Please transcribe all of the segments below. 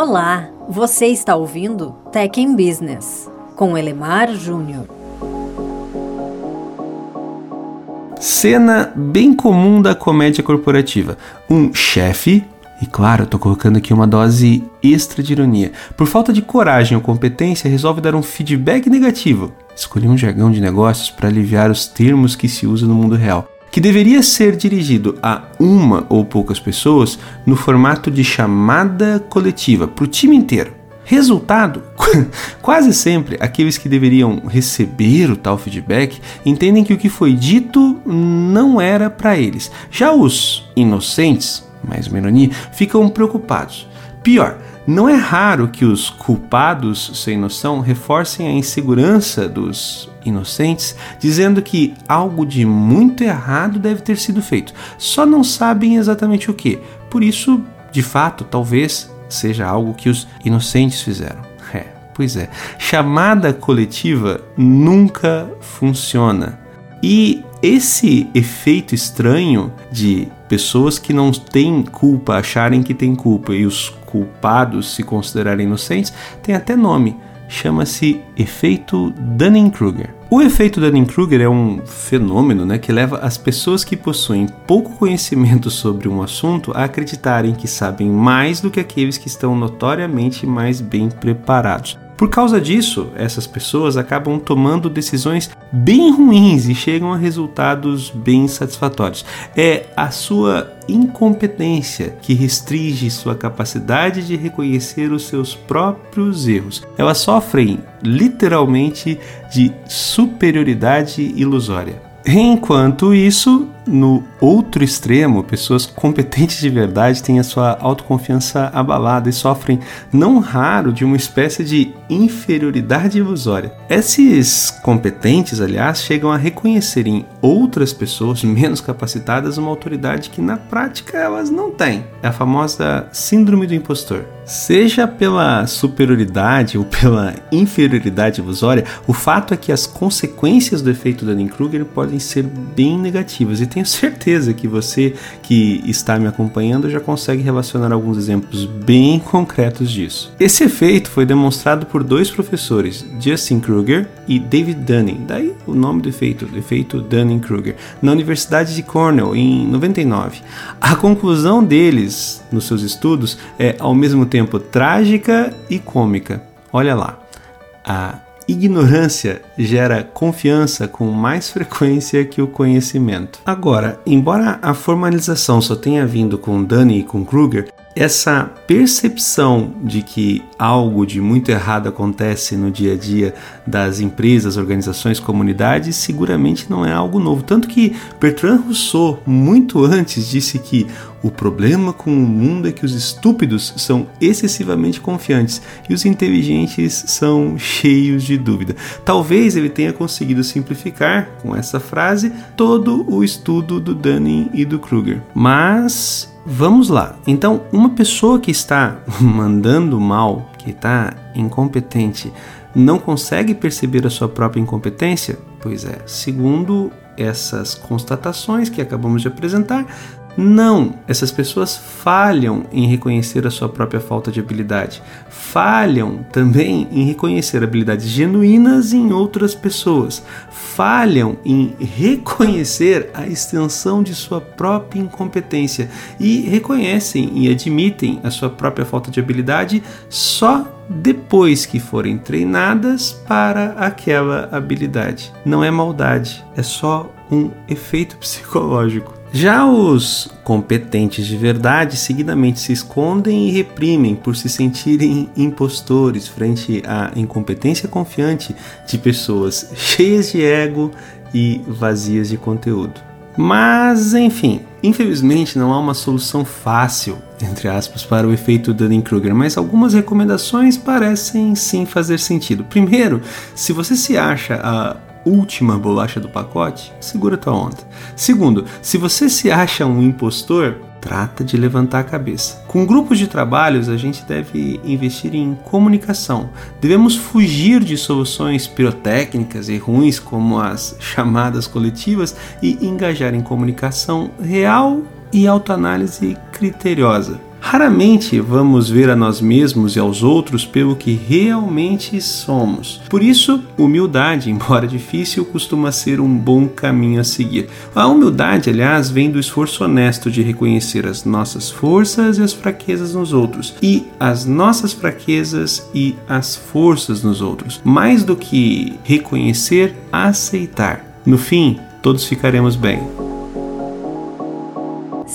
Olá, você está ouvindo Tech in Business com Elemar Júnior. Cena bem comum da comédia corporativa: um chefe e claro, estou colocando aqui uma dose extra de ironia. Por falta de coragem ou competência, resolve dar um feedback negativo. Escolhi um jargão de negócios para aliviar os termos que se usam no mundo real, que deveria ser dirigido a uma ou poucas pessoas no formato de chamada coletiva para o time inteiro. Resultado: quase sempre aqueles que deveriam receber o tal feedback entendem que o que foi dito não era para eles. Já os inocentes, mais uma ficam preocupados. Pior, não é raro que os culpados sem noção reforcem a insegurança dos inocentes, dizendo que algo de muito errado deve ter sido feito. Só não sabem exatamente o que. Por isso, de fato, talvez seja algo que os inocentes fizeram. É, pois é. Chamada coletiva nunca funciona. E esse efeito estranho de pessoas que não têm culpa acharem que têm culpa e os culpados se considerarem inocentes tem até nome. Chama-se efeito Dunning-Kruger. O efeito Dunning-Kruger é um fenômeno né, que leva as pessoas que possuem pouco conhecimento sobre um assunto a acreditarem que sabem mais do que aqueles que estão notoriamente mais bem preparados. Por causa disso, essas pessoas acabam tomando decisões bem ruins e chegam a resultados bem insatisfatórios. É a sua incompetência que restringe sua capacidade de reconhecer os seus próprios erros. Elas sofrem literalmente de superioridade ilusória. Enquanto isso, no outro extremo, pessoas competentes de verdade têm a sua autoconfiança abalada e sofrem, não raro, de uma espécie de inferioridade ilusória. Esses competentes, aliás, chegam a reconhecer em outras pessoas menos capacitadas uma autoridade que na prática elas não têm. É a famosa síndrome do impostor. Seja pela superioridade ou pela inferioridade ilusória, o fato é que as consequências do efeito Dunning-Kruger podem ser bem negativas e tenho certeza que você que está me acompanhando já consegue relacionar alguns exemplos bem concretos disso. Esse efeito foi demonstrado por dois professores, Justin Kruger e David Dunning, daí o nome do efeito, do efeito Dunning-Kruger, na Universidade de Cornell em 99. A conclusão deles nos seus estudos é ao mesmo tempo trágica e cômica. Olha lá. A ignorância gera confiança com mais frequência que o conhecimento. Agora, embora a formalização só tenha vindo com Dunning e com Kruger, essa percepção de que algo de muito errado acontece no dia a dia das empresas, organizações, comunidades, seguramente não é algo novo. Tanto que Bertrand Rousseau, muito antes, disse que o problema com o mundo é que os estúpidos são excessivamente confiantes e os inteligentes são cheios de dúvida. Talvez ele tenha conseguido simplificar com essa frase todo o estudo do Dunning e do Kruger. Mas Vamos lá. Então, uma pessoa que está mandando mal, que está incompetente, não consegue perceber a sua própria incompetência? Pois é, segundo essas constatações que acabamos de apresentar, não, essas pessoas falham em reconhecer a sua própria falta de habilidade. Falham também em reconhecer habilidades genuínas em outras pessoas. Falham em reconhecer a extensão de sua própria incompetência e reconhecem e admitem a sua própria falta de habilidade só depois que forem treinadas para aquela habilidade. Não é maldade, é só um efeito psicológico. Já os competentes de verdade seguidamente se escondem e reprimem por se sentirem impostores frente à incompetência confiante de pessoas cheias de ego e vazias de conteúdo. Mas, enfim, infelizmente não há uma solução fácil, entre aspas, para o efeito Dunning-Kruger, mas algumas recomendações parecem sim fazer sentido. Primeiro, se você se acha a última bolacha do pacote, segura tua onda. Segundo, se você se acha um impostor, trata de levantar a cabeça. Com grupos de trabalhos, a gente deve investir em comunicação. Devemos fugir de soluções pirotécnicas e ruins como as chamadas coletivas e engajar em comunicação real e autoanálise criteriosa. Raramente vamos ver a nós mesmos e aos outros pelo que realmente somos. Por isso, humildade, embora difícil, costuma ser um bom caminho a seguir. A humildade, aliás, vem do esforço honesto de reconhecer as nossas forças e as fraquezas nos outros, e as nossas fraquezas e as forças nos outros, mais do que reconhecer, aceitar. No fim, todos ficaremos bem.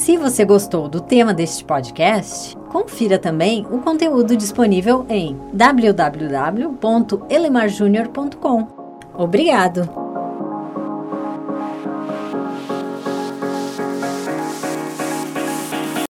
Se você gostou do tema deste podcast, confira também o conteúdo disponível em www.elemarjunior.com. Obrigado!